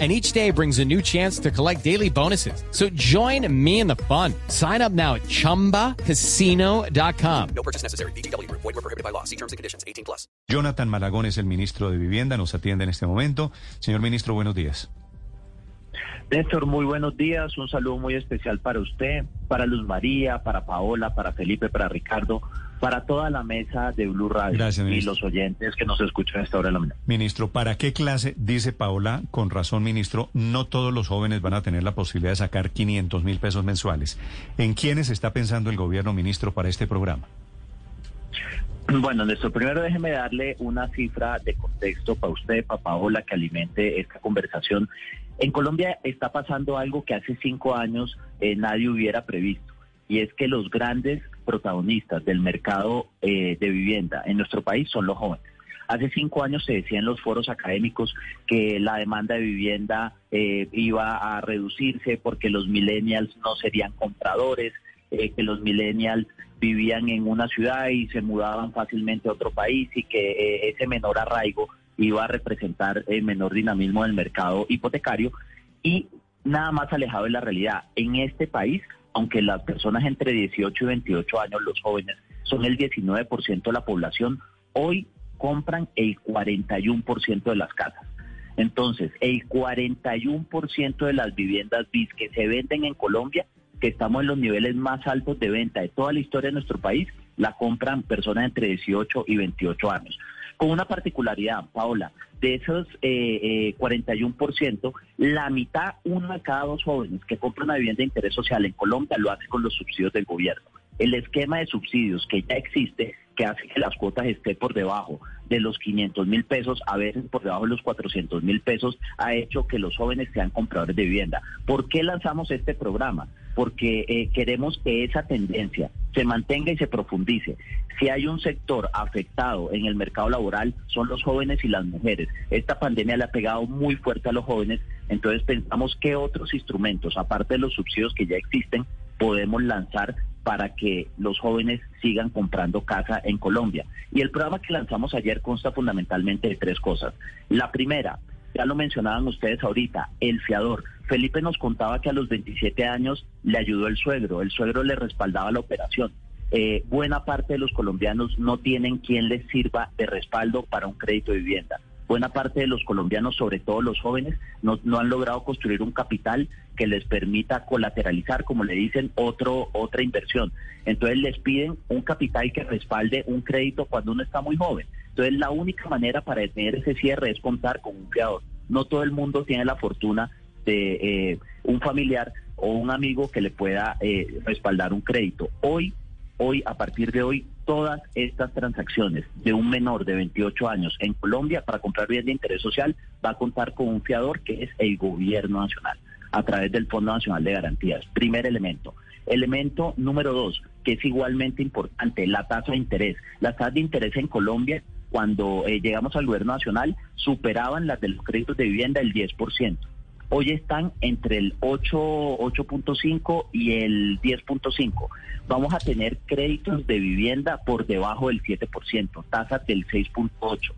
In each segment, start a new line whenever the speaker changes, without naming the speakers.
and each day brings a new chance to collect daily bonuses. So join me in the fun. Sign up now at ChumbaCasino.com.
No purchase necessary. BGW. Void were prohibited by law. See terms and conditions. 18 plus.
Jonathan Malagón es el ministro de Vivienda, nos atiende en este momento. Señor ministro, buenos días.
Néstor, muy buenos días. Un saludo muy especial para usted, para Luz María, para Paola, para Felipe, para Ricardo, para toda la mesa de Blue Radio
Gracias,
y
ministro.
los oyentes que nos escuchan a esta hora de la mañana.
Ministro, ¿para qué clase, dice Paola, con razón, ministro, no todos los jóvenes van a tener la posibilidad de sacar 500 mil pesos mensuales? ¿En quiénes está pensando el gobierno, ministro, para este programa?
Bueno, Néstor, primero déjeme darle una cifra de contexto para usted, para Paola, que alimente esta conversación. En Colombia está pasando algo que hace cinco años eh, nadie hubiera previsto, y es que los grandes protagonistas del mercado eh, de vivienda en nuestro país son los jóvenes. Hace cinco años se decía en los foros académicos que la demanda de vivienda eh, iba a reducirse porque los millennials no serían compradores, eh, que los millennials vivían en una ciudad y se mudaban fácilmente a otro país y que eh, ese menor arraigo iba a representar el menor dinamismo del mercado hipotecario y nada más alejado de la realidad. En este país, aunque las personas entre 18 y 28 años, los jóvenes, son el 19% de la población, hoy compran el 41% de las casas. Entonces, el 41% de las viviendas BIS que se venden en Colombia, que estamos en los niveles más altos de venta de toda la historia de nuestro país, la compran personas entre 18 y 28 años. Con una particularidad, Paola, de esos eh, eh, 41%, la mitad, uno de cada dos jóvenes que compran una vivienda de interés social en Colombia lo hace con los subsidios del gobierno. El esquema de subsidios que ya existe, que hace que las cuotas estén por debajo de los 500 mil pesos, a veces por debajo de los 400 mil pesos, ha hecho que los jóvenes sean compradores de vivienda. ¿Por qué lanzamos este programa? Porque eh, queremos que esa tendencia se mantenga y se profundice. Si hay un sector afectado en el mercado laboral, son los jóvenes y las mujeres. Esta pandemia le ha pegado muy fuerte a los jóvenes, entonces pensamos qué otros instrumentos, aparte de los subsidios que ya existen, podemos lanzar para que los jóvenes sigan comprando casa en Colombia. Y el programa que lanzamos ayer consta fundamentalmente de tres cosas. La primera, ya lo mencionaban ustedes ahorita, el fiador. Felipe nos contaba que a los 27 años le ayudó el suegro, el suegro le respaldaba la operación. Eh, buena parte de los colombianos no tienen quien les sirva de respaldo para un crédito de vivienda. Buena parte de los colombianos, sobre todo los jóvenes, no, no han logrado construir un capital que les permita colateralizar, como le dicen, otro, otra inversión. Entonces les piden un capital que respalde un crédito cuando uno está muy joven. Entonces la única manera para detener ese cierre es contar con un fiador. No todo el mundo tiene la fortuna de eh, un familiar o un amigo que le pueda eh, respaldar un crédito. Hoy, hoy, a partir de hoy, todas estas transacciones de un menor de 28 años en Colombia para comprar bienes de interés social va a contar con un fiador que es el gobierno nacional a través del Fondo Nacional de Garantías. Primer elemento. Elemento número dos, que es igualmente importante, la tasa de interés. Las tasas de interés en Colombia, cuando eh, llegamos al gobierno nacional, superaban las de los créditos de vivienda el 10%. Hoy están entre el 8, 8.5 y el 10.5. Vamos a tener créditos de vivienda por debajo del 7%, tasas del 6.8.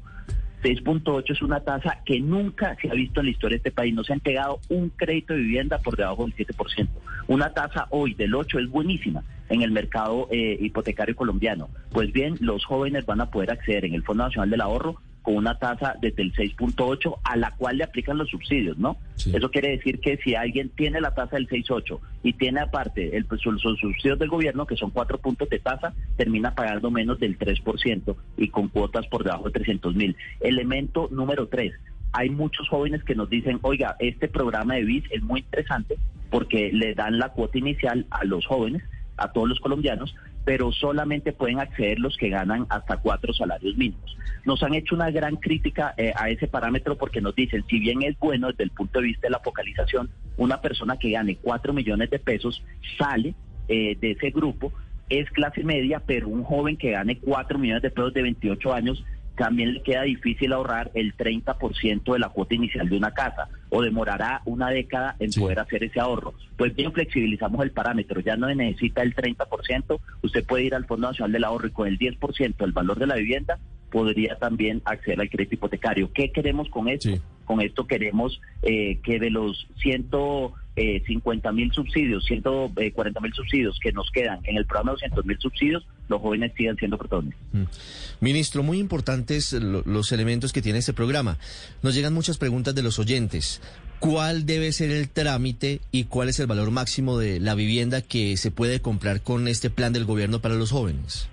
6.8 es una tasa que nunca se ha visto en la historia de este país. No se ha entregado un crédito de vivienda por debajo del 7%. Una tasa hoy del 8 es buenísima en el mercado eh, hipotecario colombiano. Pues bien, los jóvenes van a poder acceder en el Fondo Nacional del Ahorro con una tasa desde el 6.8 a la cual le aplican los subsidios, ¿no?
Sí.
Eso quiere decir que si alguien tiene la tasa del 6.8 y tiene aparte el, pues, los subsidios del gobierno, que son cuatro puntos de tasa, termina pagando menos del 3% y con cuotas por debajo de 300 mil. Elemento número tres, hay muchos jóvenes que nos dicen, oiga, este programa de BIS es muy interesante porque le dan la cuota inicial a los jóvenes, a todos los colombianos, pero solamente pueden acceder los que ganan hasta cuatro salarios mínimos. Nos han hecho una gran crítica eh, a ese parámetro porque nos dicen, si bien es bueno desde el punto de vista de la focalización, una persona que gane cuatro millones de pesos sale eh, de ese grupo es clase media, pero un joven que gane 4 millones de pesos de 28 años también le queda difícil ahorrar el 30% de la cuota inicial de una casa o demorará una década en poder hacer ese ahorro. Pues bien, flexibilizamos el parámetro, ya no necesita el 30%, usted puede ir al Fondo Nacional del Ahorro y con el 10% del valor de la vivienda podría también acceder al crédito hipotecario. ¿Qué queremos con esto? Con esto queremos eh, que de los 150 mil subsidios, 140 mil subsidios que nos quedan en el programa de 200 mil subsidios, los jóvenes sigan siendo protagonistas. Mm.
Ministro, muy importantes los elementos que tiene este programa. Nos llegan muchas preguntas de los oyentes. ¿Cuál debe ser el trámite y cuál es el valor máximo de la vivienda que se puede comprar con este plan del gobierno para los jóvenes?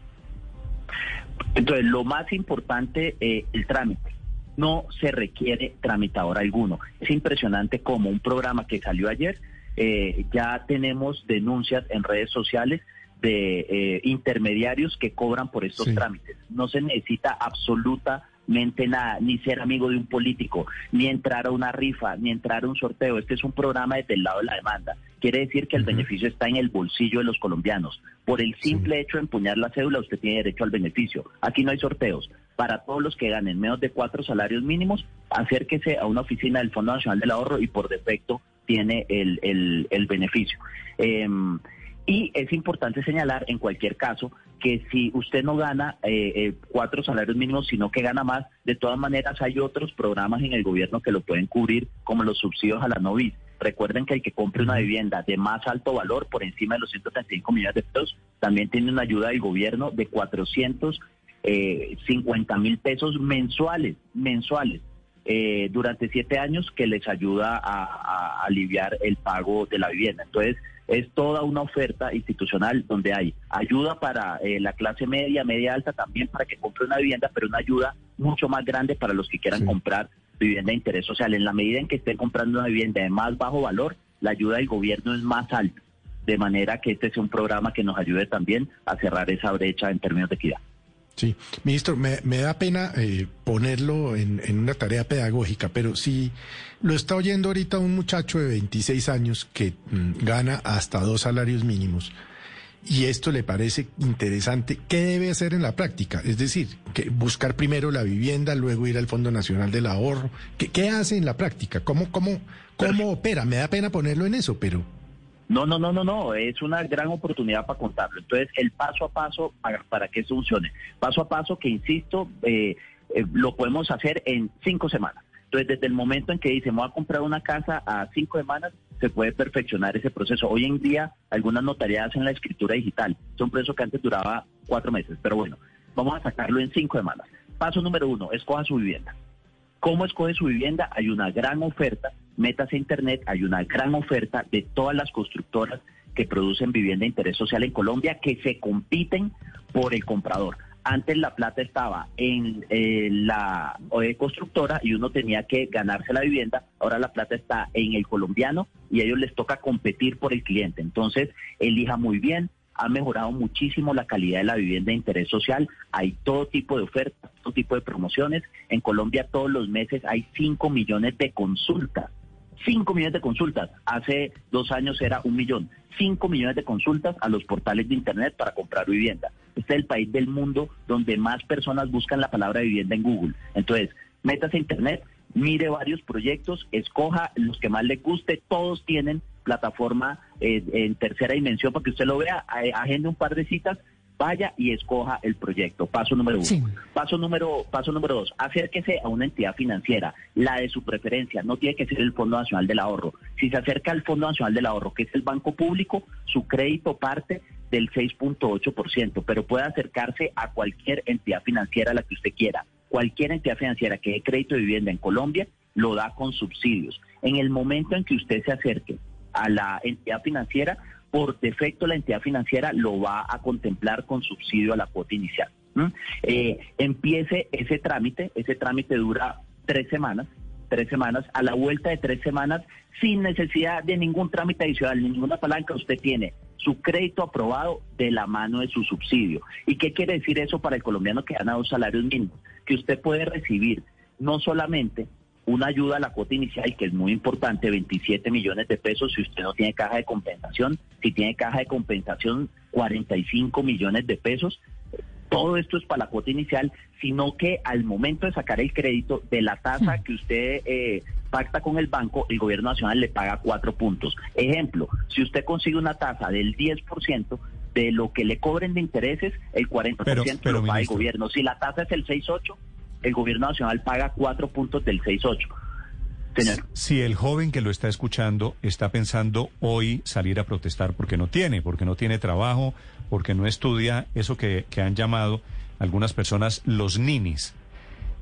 Entonces, lo más importante, eh, el trámite. No se requiere tramitador alguno. Es impresionante como un programa que salió ayer, eh, ya tenemos denuncias en redes sociales de eh, intermediarios que cobran por estos trámites. No se necesita absoluta nada, ni ser amigo de un político, ni entrar a una rifa, ni entrar a un sorteo. Este es un programa desde el lado de la demanda. Quiere decir que el beneficio está en el bolsillo de los colombianos. Por el simple hecho de empuñar la cédula, usted tiene derecho al beneficio. Aquí no hay sorteos. Para todos los que ganen menos de cuatro salarios mínimos, acérquese a una oficina del Fondo Nacional del Ahorro y por defecto tiene el, el, el beneficio. Em, y es importante señalar, en cualquier caso, que si usted no gana eh, eh, cuatro salarios mínimos, sino que gana más, de todas maneras hay otros programas en el gobierno que lo pueden cubrir, como los subsidios a la noviz. Recuerden que el que compre una vivienda de más alto valor, por encima de los 135 millones de pesos, también tiene una ayuda del gobierno de 450 eh, mil pesos mensuales, mensuales. durante siete años que les ayuda a aliviar el pago de la vivienda. Entonces, es toda una oferta institucional donde hay ayuda para eh, la clase media, media alta, también para que compre una vivienda, pero una ayuda mucho más grande para los que quieran comprar vivienda de interés social. En la medida en que estén comprando una vivienda de más bajo valor, la ayuda del gobierno es más alta, de manera que este sea un programa que nos ayude también a cerrar esa brecha en términos de equidad.
Sí, ministro, me, da pena eh, ponerlo en, una tarea pedagógica, pero si lo está oyendo ahorita un muchacho de 26 años que mm, gana hasta dos salarios mínimos y esto le parece interesante, ¿qué debe hacer en la práctica? Es decir, que buscar primero la vivienda, luego ir al Fondo Nacional del Ahorro. ¿Qué, qué hace en la práctica? ¿Cómo, cómo, cómo opera? Me da pena ponerlo en eso, pero...
No, no, no, no, no, es una gran oportunidad para contarlo. Entonces, el paso a paso para, que eso funcione. Paso a paso que, insisto, eh, eh, lo podemos hacer en cinco semanas. Entonces, desde el momento en que dice, voy a comprar una casa a cinco semanas, se puede perfeccionar ese proceso. Hoy en día, algunas notariedades en la escritura digital. Es un proceso que antes duraba cuatro meses, pero bueno, vamos a sacarlo en cinco semanas. Paso número uno, escoja su vivienda. ¿Cómo escoge su vivienda? Hay una gran oferta metas a internet, hay una gran oferta de todas las constructoras que producen vivienda de interés social en Colombia que se compiten por el comprador. Antes la plata estaba en eh, la constructora y uno tenía que ganarse la vivienda. Ahora la plata está en el colombiano y a ellos les toca competir por el cliente. Entonces, elija muy bien, ha mejorado muchísimo la calidad de la vivienda de interés social. Hay todo tipo de ofertas, todo tipo de promociones. En Colombia todos los meses hay 5 millones de consultas 5 millones de consultas. Hace dos años era un millón. 5 millones de consultas a los portales de Internet para comprar vivienda. Este es el país del mundo donde más personas buscan la palabra vivienda en Google. Entonces, métase a Internet, mire varios proyectos, escoja los que más le guste. Todos tienen plataforma eh, en tercera dimensión para que usted lo vea. Agende un par de citas vaya y escoja el proyecto. Paso número uno. Paso número, paso número dos, acérquese a una entidad financiera, la de su preferencia, no tiene que ser el Fondo Nacional del Ahorro. Si se acerca al Fondo Nacional del Ahorro, que es el banco público, su crédito parte del 6.8%, pero puede acercarse a cualquier entidad financiera a la que usted quiera. Cualquier entidad financiera que dé crédito de vivienda en Colombia lo da con subsidios. En el momento en que usted se acerque a la entidad financiera, por defecto la entidad financiera lo va a contemplar con subsidio a la cuota inicial. Eh, empiece ese trámite, ese trámite dura tres semanas, tres semanas, a la vuelta de tres semanas, sin necesidad de ningún trámite adicional, ni ninguna palanca, usted tiene su crédito aprobado de la mano de su subsidio. ¿Y qué quiere decir eso para el colombiano que gana dos salarios mínimos? Que usted puede recibir no solamente una ayuda a la cuota inicial que es muy importante, 27 millones de pesos si usted no tiene caja de compensación, si tiene caja de compensación 45 millones de pesos. Todo esto es para la cuota inicial, sino que al momento de sacar el crédito de la tasa que usted eh, pacta con el banco, el gobierno nacional le paga cuatro puntos. Ejemplo, si usted consigue una tasa del 10%, de lo que le cobren de intereses, el 40%
Pero- pero,
lo paga el gobierno. Si la tasa es el 6.8, el gobierno nacional paga cuatro puntos del 6.8. Señor.
Si el joven que lo está escuchando está pensando hoy salir a protestar porque no tiene, porque no tiene trabajo, porque no estudia, eso que, que han llamado algunas personas los ninis,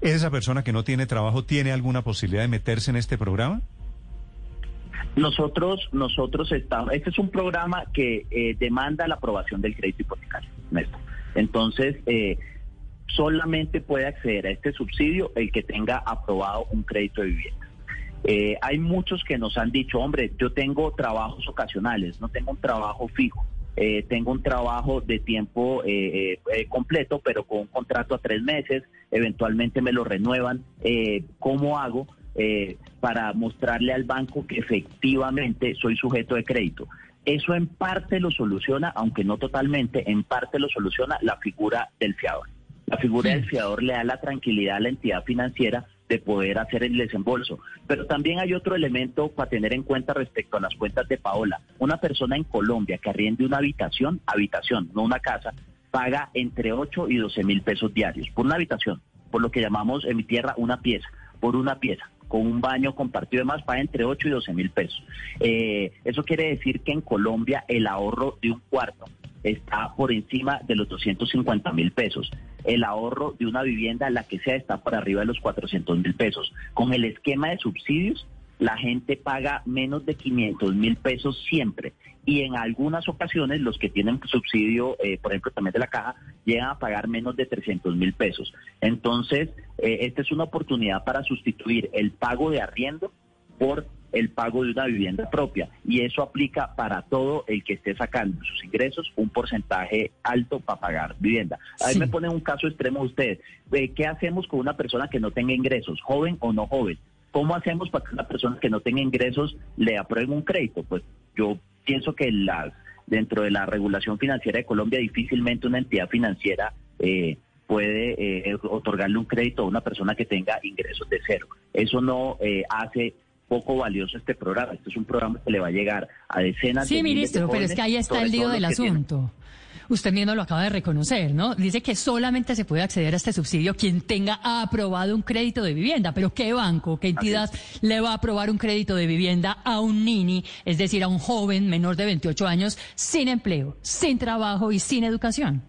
¿esa persona que no tiene trabajo tiene alguna posibilidad de meterse en este programa?
Nosotros, nosotros estamos, este es un programa que eh, demanda la aprobación del crédito hipotecario, Néstor. Entonces, eh, solamente puede acceder a este subsidio el que tenga aprobado un crédito de vivienda. Eh, hay muchos que nos han dicho, hombre, yo tengo trabajos ocasionales, no tengo un trabajo fijo, eh, tengo un trabajo de tiempo eh, eh, eh, completo, pero con un contrato a tres meses, eventualmente me lo renuevan. ¿Cómo hago para mostrarle al banco que efectivamente soy sujeto de crédito? Eso en parte lo soluciona, aunque no totalmente, en parte lo soluciona la figura del fiador. La figura del fiador le da la tranquilidad a la entidad financiera de poder hacer el desembolso. Pero también hay otro elemento para tener en cuenta respecto a las cuentas de Paola. Una persona en Colombia que arriende una habitación, habitación, no una casa, paga entre 8 y 12 mil pesos diarios por una habitación, por lo que llamamos en mi tierra una pieza, por una pieza con un baño compartido y demás, paga entre 8 y 12 mil pesos. Eh, eso quiere decir que en Colombia el ahorro de un cuarto está por encima de los 250 mil pesos. El ahorro de una vivienda, la que sea, está por arriba de los 400 mil pesos. Con el esquema de subsidios, la gente paga menos de 500 mil pesos siempre. Y en algunas ocasiones, los que tienen subsidio, eh, por ejemplo, también de la caja, llegan a pagar menos de 300 mil pesos. Entonces, eh, esta es una oportunidad para sustituir el pago de arriendo por el pago de una vivienda propia. Y eso aplica para todo el que esté sacando sus ingresos un porcentaje alto para pagar vivienda. Ahí
Sí.
me ponen un caso extremo ustedes. Eh, ¿Qué hacemos con una persona que no tenga ingresos, joven o no joven? ¿Cómo hacemos para que una persona que no tenga ingresos le aprueben un crédito? Pues yo pienso que las dentro de la regulación financiera de Colombia difícilmente una entidad financiera eh, puede eh, otorgarle un crédito a una persona que tenga ingresos de cero. Eso no eh, hace poco valioso este programa. Este es un programa que le va a llegar a decenas de
Sí,
miles de
ministro, pero es que ahí está el lío del
que tienen-
asunto. Usted mismo lo acaba de reconocer, ¿no? Dice que solamente se puede acceder a este subsidio quien tenga aprobado un crédito de vivienda. Pero ¿qué banco, qué entidad le va a aprobar un crédito de vivienda a un nini, es decir, a un joven menor de 28 años, sin empleo, sin trabajo y sin educación?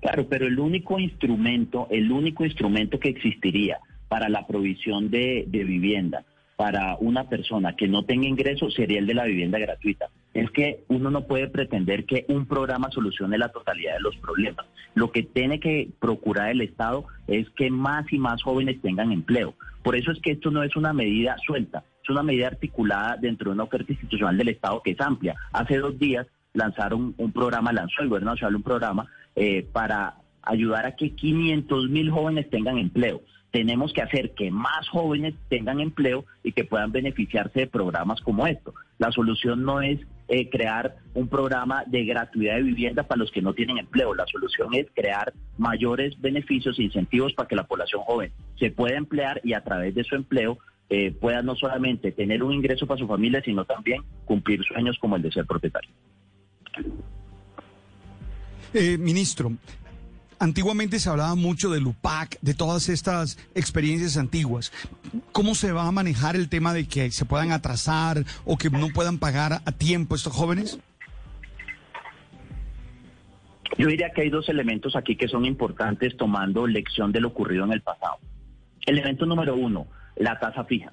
Claro, pero el único instrumento, el único instrumento que existiría para la provisión de, de vivienda para una persona que no tenga ingresos sería el de la vivienda gratuita. Es que uno no puede pretender que un programa solucione la totalidad de los problemas. Lo que tiene que procurar el Estado es que más y más jóvenes tengan empleo. Por eso es que esto no es una medida suelta, es una medida articulada dentro de una oferta institucional del Estado que es amplia. Hace dos días lanzaron un programa, lanzó el gobierno nacional un programa eh, para ayudar a que 500 mil jóvenes tengan empleo. Tenemos que hacer que más jóvenes tengan empleo y que puedan beneficiarse de programas como esto. La solución no es eh, crear un programa de gratuidad de vivienda para los que no tienen empleo. La solución es crear mayores beneficios e incentivos para que la población joven se pueda emplear y a través de su empleo eh, pueda no solamente tener un ingreso para su familia, sino también cumplir sueños como el de ser propietario.
Eh, ministro, antiguamente se hablaba mucho del UPAC, de todas estas experiencias antiguas. ¿Cómo se va a manejar el tema de que se puedan atrasar o que no puedan pagar a tiempo estos jóvenes?
Yo diría que hay dos elementos aquí que son importantes tomando lección de lo ocurrido en el pasado. Elemento número uno, la tasa fija.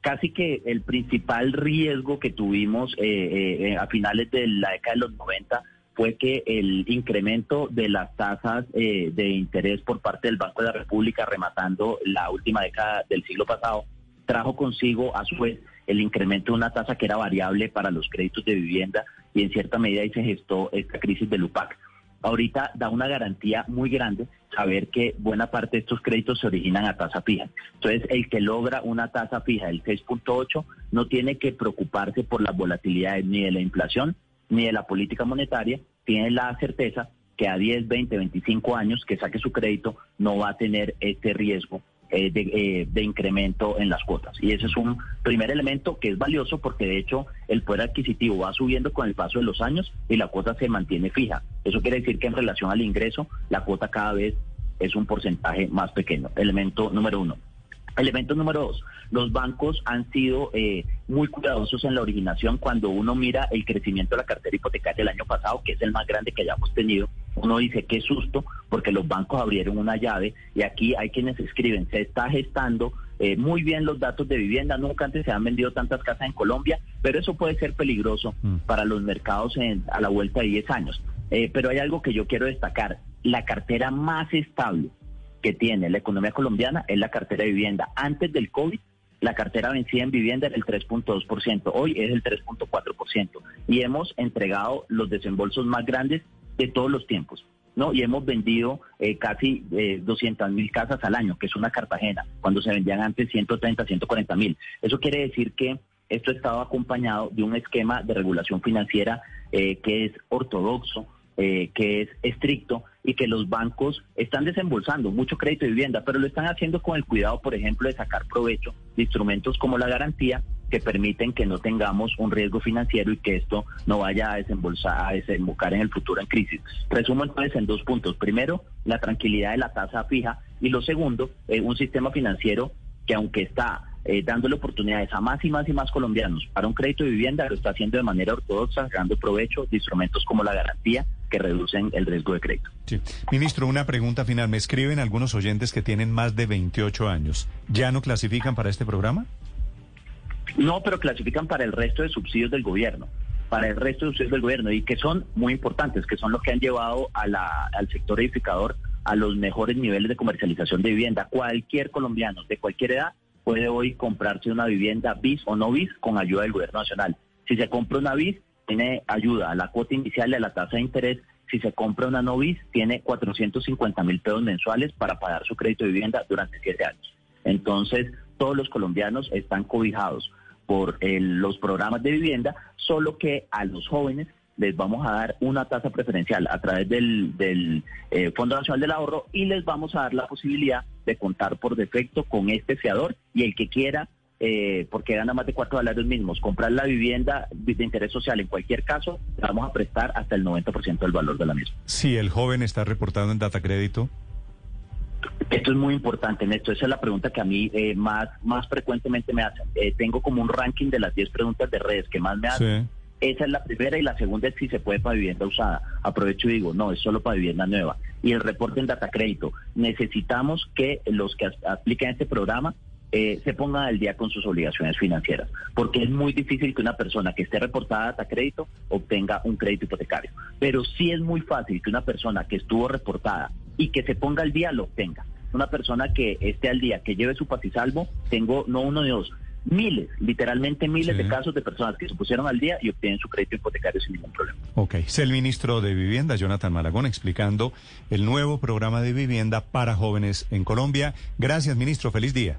Casi que el principal riesgo que tuvimos eh, eh, a finales de la década de los 90 fue que el incremento de las tasas eh, de interés por parte del Banco de la República, rematando la última década del siglo pasado, trajo consigo a su vez el incremento de una tasa que era variable para los créditos de vivienda y en cierta medida ahí se gestó esta crisis del UPAC. ahorita da una garantía muy grande saber que buena parte de estos créditos se originan a tasa fija. Entonces, el que logra una tasa fija del 6.8 no tiene que preocuparse por las volatilidades ni de la inflación ni de la política monetaria, tiene la certeza que a 10, 20, 25 años que saque su crédito no va a tener este riesgo eh, de, eh, de, incremento en las cuotas. Y ese es un primer elemento que es valioso porque de hecho el poder adquisitivo va subiendo con el paso de los años y la cuota se mantiene fija. Eso quiere decir que en relación al ingreso la cuota cada vez es un porcentaje más pequeño. Elemento número uno. Elemento número dos, los bancos han sido eh, muy cuidadosos en la originación cuando uno mira el crecimiento de la cartera hipotecaria del año pasado, que es el más grande que hayamos tenido. Uno dice, qué susto, porque los bancos abrieron una llave y aquí hay quienes escriben, se está gestando eh, muy bien los datos de vivienda, nunca antes se han vendido tantas casas en Colombia, pero eso puede ser peligroso mm. para los mercados en, a la vuelta de 10 años. Eh, pero hay algo que yo quiero destacar, la cartera más estable que tiene la economía colombiana es la cartera de vivienda. Antes del COVID, la cartera vencida en vivienda era el 3.2%, hoy es el 3.4%. Y hemos entregado los desembolsos más grandes de todos los tiempos. ¿no? Y hemos vendido eh, casi eh, 200 mil casas al año, que es una Cartagena, cuando se vendían antes 130, 140 mil. Eso quiere decir que esto ha estado acompañado de un esquema de regulación financiera eh, que es ortodoxo, eh, que es estricto y que los bancos están desembolsando mucho crédito de vivienda, pero lo están haciendo con el cuidado, por ejemplo, de sacar provecho de instrumentos como la garantía que permiten que no tengamos un riesgo financiero y que esto no vaya a desembolsar, a desembocar en el futuro en crisis. Resumo entonces en dos puntos. Primero, la tranquilidad de la tasa fija y lo segundo, eh, un sistema financiero que aunque está eh, dándole oportunidades a más y más y más colombianos para un crédito de vivienda, lo está haciendo de manera ortodoxa, sacando provecho de instrumentos como la garantía que reducen el riesgo de crédito.
Sí. Ministro, una pregunta final. Me escriben algunos oyentes que tienen más de 28 años. ¿Ya no clasifican para este programa?
No, pero clasifican para el resto de subsidios del gobierno para el resto de subsidios del gobierno y que son muy importantes, que son los que han llevado a la, al sector edificador a los mejores niveles de comercialización de vivienda. Cualquier colombiano de cualquier edad puede hoy comprarse una vivienda bis o no bis con ayuda del gobierno nacional. Si se compra una bis, tiene ayuda la cuota inicial a la tasa de interés. Si se compra una no bis, tiene 450 mil pesos mensuales para pagar su crédito de vivienda durante siete años. Entonces, todos los colombianos están cobijados por los programas de vivienda, solo que a los jóvenes les vamos a dar una tasa preferencial a través del, del eh, Fondo Nacional del Ahorro y les vamos a dar la posibilidad de contar por defecto con este fiador y el que quiera, eh, porque gana más de cuatro salarios mismos, comprar la vivienda de interés social en cualquier caso, vamos a prestar hasta el 90% del valor de la misma.
Si el joven está reportado en data crédito.
Esto es muy importante, Néstor. Esa es la pregunta que a mí eh, más, más frecuentemente me hacen. tengo como un ranking de las 10 preguntas de redes que más me hacen. Esa es la primera y la segunda es si se puede para vivienda usada. Aprovecho y digo, no, es solo para vivienda nueva. Y el reporte en data crédito. Necesitamos que los que apliquen este programa eh, se pongan al día con sus obligaciones financieras, porque es muy difícil que una persona que esté reportada a crédito obtenga un crédito hipotecario. Pero sí es muy fácil que una persona que estuvo reportada y que se ponga al día lo obtenga. Una persona que esté al día, que lleve su paz y salvo, tengo no uno de dos, miles, literalmente miles de casos de personas que se pusieron al día y obtienen su crédito hipotecario sin ningún problema.
Ok, es el ministro de Vivienda, Jonathan Malagón, explicando el nuevo programa de vivienda para jóvenes en Colombia. Gracias, ministro. Feliz día.